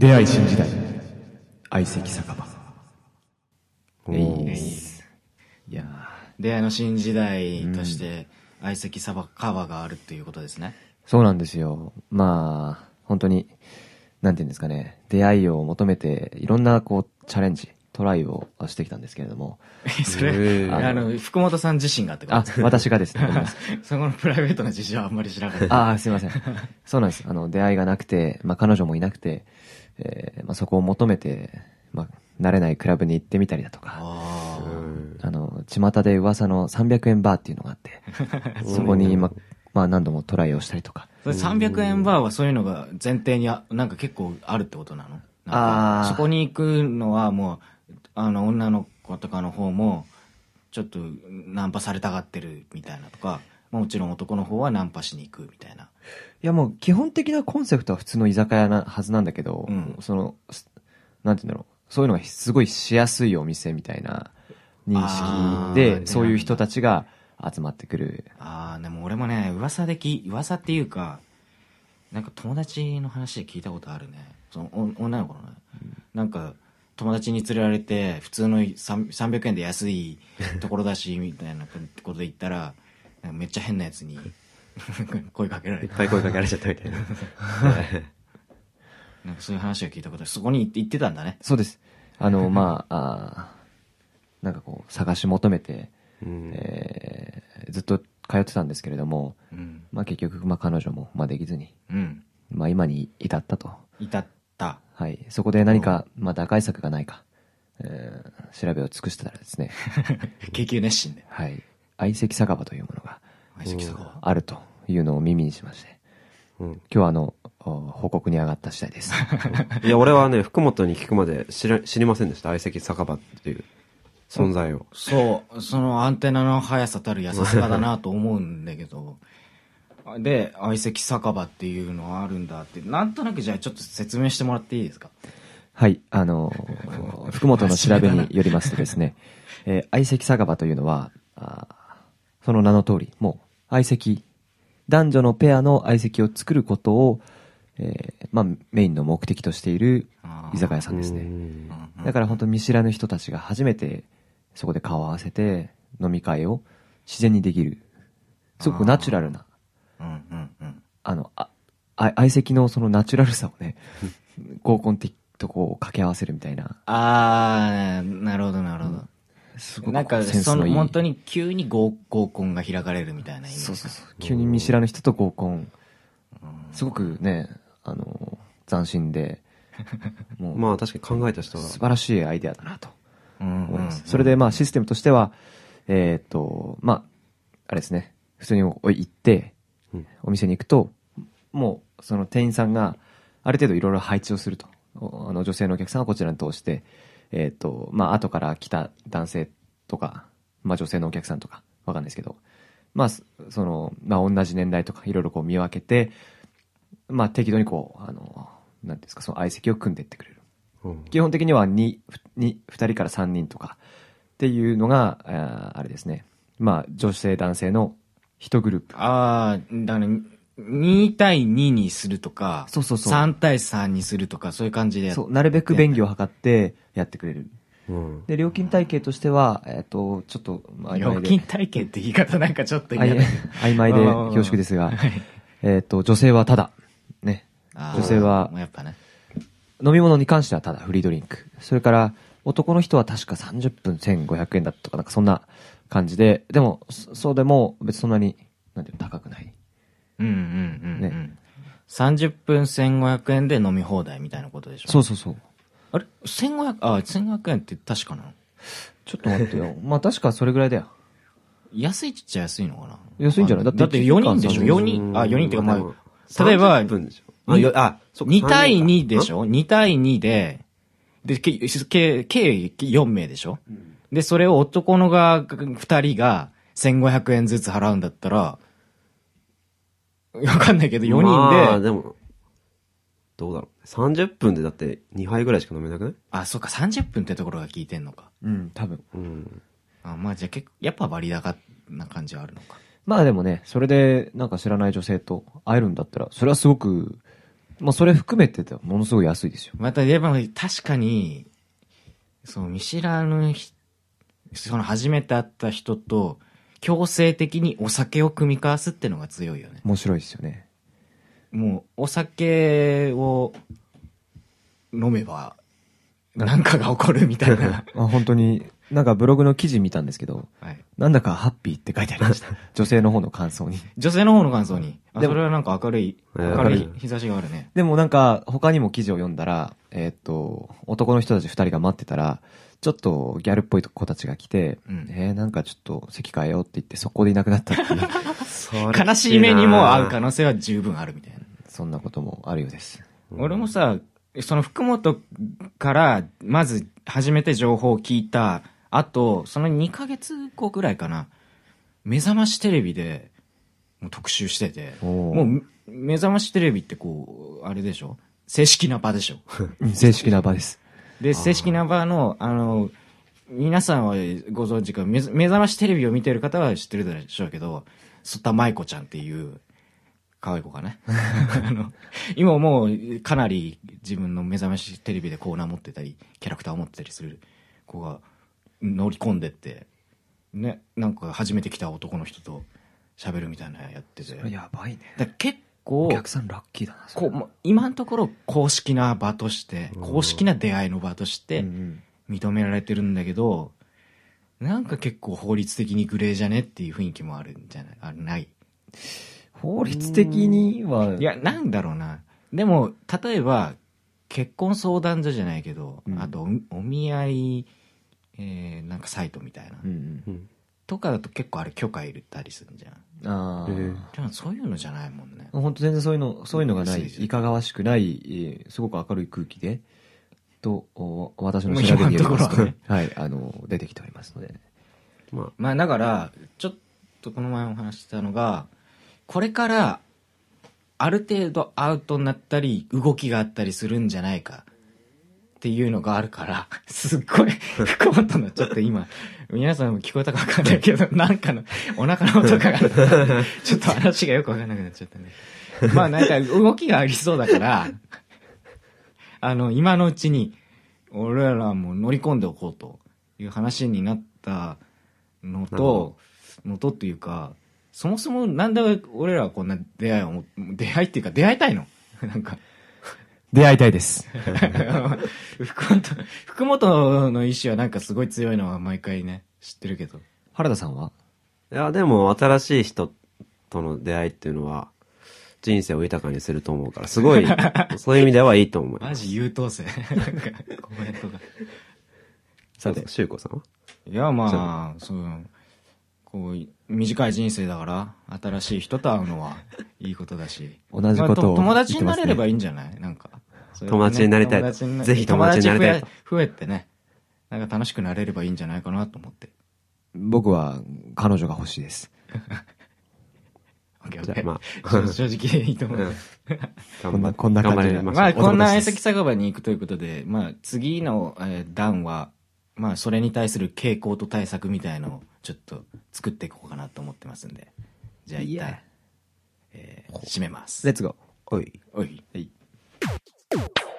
出会い新時代。相席酒場。おー。いや出会いの新時代として相席サバカバがあるっていうことですね。そうなんですよ。まあ、本当に、なんていうんですかね、出会いを求めて、いろんなこう、チャレンジ、トライをしてきたんですけれども、それ、あの、福本さん自身がってこと？あ、私がですね、そこのプライベートな事情はあんまり知らなかった。ああ、すいません。そうなんです。あの、出会いがなくて、まあ、彼女もいなくて、えーまあ、そこを求めて、まあ、慣れないクラブに行ってみたりだとか、あの、巷で噂の300円バーっていうのがあって、そこに、まあ、まあ、何度もトライをしたりとか。それ300円バーはそういうのが前提にあなんか結構あるってことなの？あー。かそこに行くのはもう、あの、女の子とかの方も、ちょっとナンパされたがってるみたいなとか、もちろん男の方はナンパしに行くみたいな。いやもう基本的なコンセプトは普通の居酒屋なはずなんだけど、うんその、すなんて言うんだろう、そういうのがすごいしやすいお店みたいな認識で、そういう人たちが集まってくる。ああ、でも俺もね、噂でき、噂っていうか、なんか友達の話で聞いたことあるね。そのお女の子のね、なんか友達に連れられて、普通の3 300円で安いところだし、みたいなことで言ったら、めっちゃ変なやつに 声かけられて、いっぱい声かけられちゃったみたいな なんかそういう話を聞いたことあるそこに行って行ってたんだね。そうです。あの、まあ、あーなんかこう、探し求めて、うんえーずっと通ってたんですけれども、うん。まあ結局、まあ彼女も、まあできずに、うん。まあ今に至ったと。至った。はい。そこで何か、まあ打開策がないか、えー調べを尽くしてたらですね、研究熱心で。はい。相席酒場というものが相席酒場？あるというのを耳にしまして、うん今日はあの、お報告に上がった次第です。いや、俺はね、福本に聞くまで知ら知りませんでした。相席酒場っていう存在を。そう、そのアンテナの速さたるや さすがだなと思うんだけど、で、相席酒場っていうのはあるんだって、なんとなくじゃあちょっと説明してもらっていいですか？はい。あのー 福本の調べによりますとですね、えー相席酒場というのは、あーその名の通り、もう、相席、男女のペアの相席を作ることを、えーまあ、メインの目的としている居酒屋さんですね。うんだから本当見知らぬ人たちが初めてそこで顔を合わせて飲み会を自然にできる。すごくナチュラルな、うんうんうん。あの、あ、あ相席のそのナチュラルさをね、合コン的とこう掛け合わせるみたいな、あー、なるほどなるほど。すごなんか、その。本当に急に合合コンが開かれるみたいなイメージ。そうそうそう。急に見知らぬ人と合コン。すごくね、あの、斬新で、もう、まあ確かに考えた人は。素晴らしいアイデアだなと思います。それでまあシステムとしては、えーっと、まあ、あれですね、普通に行ってうん、お店に行くと、もうその店員さんがある程度いろいろ配置をすると。おあの女性のお客さんはこちらに通して、えーっと、まあ後から来た男性とか、まあ女性のお客さんとか、わかんないですけど、まあ、そその、まあ同じ年代とかいろいろこう見分けて、まあ適度にこう、あの、なんですか、その相席を組んでいってくれる。うん基本的には 2, 2, 2人から3人とかっていうのが、あーあれですね。まあ、女性、男性の1グループ。あー、だから、2対2にするとか、そうそうそう3対3にするとか、そういう感じでそう、なるべく便宜を図ってやってくれる。うん。で、料金体系としては、えっ、と、ちょっと、まあ料金体系って言い方なんかちょっとあい嫌だ。曖昧で恐縮ですが、えっと、女性はただ、ね。女性はやっぱね。飲み物に関してはただフリードリンク。それから、男の人は確か30分1500円だったとか、なんかそんな感じで、でも、そそうでも別にそんなに、なんていうの高くない。うんうんうんうん。ね30分1500円で飲み放題みたいなことでしょ？そうそうそう。あれ ?1500、あ、1500円って確かな？のちょっと待ってよ。まあ確かそれぐらいだよ。安いっちゃ安いのかな？安いんじゃない？だってだって4人でしょ ?4 人、あ、4人っていうかまあ、例えば30、分でしょあ、よあ、そっか2対2でしょ？ょ ?2 対2で、で、計、計、計4名でしょ？で、それを男のが2人が1500円ずつ払うんだったら、わかんないけど4人で、まあでも、どうだろう。30分でだって2杯ぐらいしか飲めなくない？あ、そっか、30分ってところが効いてんのか。うん、多分。うん。あまあじゃあ結構、やっぱ割高な感じはあるのか。まあでもね、それでなんか知らない女性と会えるんだったら、それはすごくまあそれ含めてでものすごい安いですよ。また、でも確かに、そう、見知らぬひ、その初めて会った人と、強制的にお酒を組み交わすってのが強いよね。面白いですよね。もう、お酒を飲めば、なんかが起こるみたいな。あ本当に、なんかブログの記事見たんですけど、はい。なんだかハッピーって書いてありました。女性の方の感想に。女性の方の感想に？あ、でもそれはなんか明るい、えー明るい日差しがあるね。でもなんか、他にも記事を読んだら、えーっと、男の人たち二人が待ってたら、ちょっとギャルっぽい子たちが来て、うん。えー、なんかちょっっと席変えようって言って、そこでいなくなったっていう、悲しい目にも合う可能性は十分あるみたいな。そんなこともあるようです。俺もさ、その福本から、まず初めて情報を聞いた後、その2ヶ月後ぐらいかな、目覚ましテレビでもう特集してて、もう目覚ましテレビってこう、あれでしょ？正式な場でしょ？う ん正式な場です。で、正式な場の、あの、皆さんはご存知か、目目覚ましテレビを見てる方は知ってるでしょうけど、曽田舞子ちゃんっていう、可愛い子かね。あの、今もうかなり自分の目覚ましテレビでコーナー持ってたり、キャラクターを持ってたりする子が乗り込んでって、ね、なんか初めて来た男の人と喋るみたいなのやってて。やばいね。だ結構、お客さんラッキーだな、こう今のところ公式な場として、うん。公式な出会いの場としてうんうん。認められてるんだけど、なんか結構法律的にグレーじゃねっていう雰囲気もあるんじゃない？あない。法律的には、いや、なんだろうな。でも、例えば、結婚相談所じゃないけど、うん。あとお、お見合い、えー、なんかサイトみたいな。うんうん。うんとかだと結構あれ許可いるったりするじゃん。あえーあ。でもそういうのじゃないもんね。本当全然そういうの、そういうのがない、うんいかがわしくない、えーすごく明るい空気で、と、お私の調べによりますと、ね はい、あの、出てきておりますので。ままあだから、ちょっとこの前お話ししたのが、これから、ある程度アウトになったり、動きがあったりするんじゃないか。っていうのがあるから、すっごい、福本のちょっと今、皆さんも聞こえたかわかんないけど、なんかの、お腹の音が、ちょっと話がよくわかんなくなっちゃったね。まあなんか動きがありそうだから、あの、今のうちに、俺らも乗り込んでおこうという話になったのと、のとっていうか、そもそもなんで俺らはこんな出会いをも、出会いっていうか出会いたいの？なんか、出会いたいです。福本、福本の意志はなんかすごい強いのは毎回ね、知ってるけど。原田さんは？いや、でも新しい人との出会いっていうのは、人生を豊かにすると思うから、すごい、そういう意味ではいいと思います。マジ優等生。なんかコメントが。さて、シュウコさんは？いや、まあ、そう、こう、短い人生だから、新しい人と会うのはいいことだし。同じことをまあ友達になれれば言いいんじゃない？なんか。友達になりたい友達にぜひ友達になりたい増えてね、なんか楽しくなれればいいんじゃないかなと思って。僕は彼女が欲しいです。オッケーオッケーじゃあま正正直いいと思う。うんこんなこんな感じでまあ、こんな相席酒場に行くということで、まあ、次の、えー段は、まあ、それに対する傾向と対策みたいのを、ちょっと作っていこうかなと思ってますんで。じゃあ、一旦えー締めます。レッツゴー。おい。おい。店番だっていい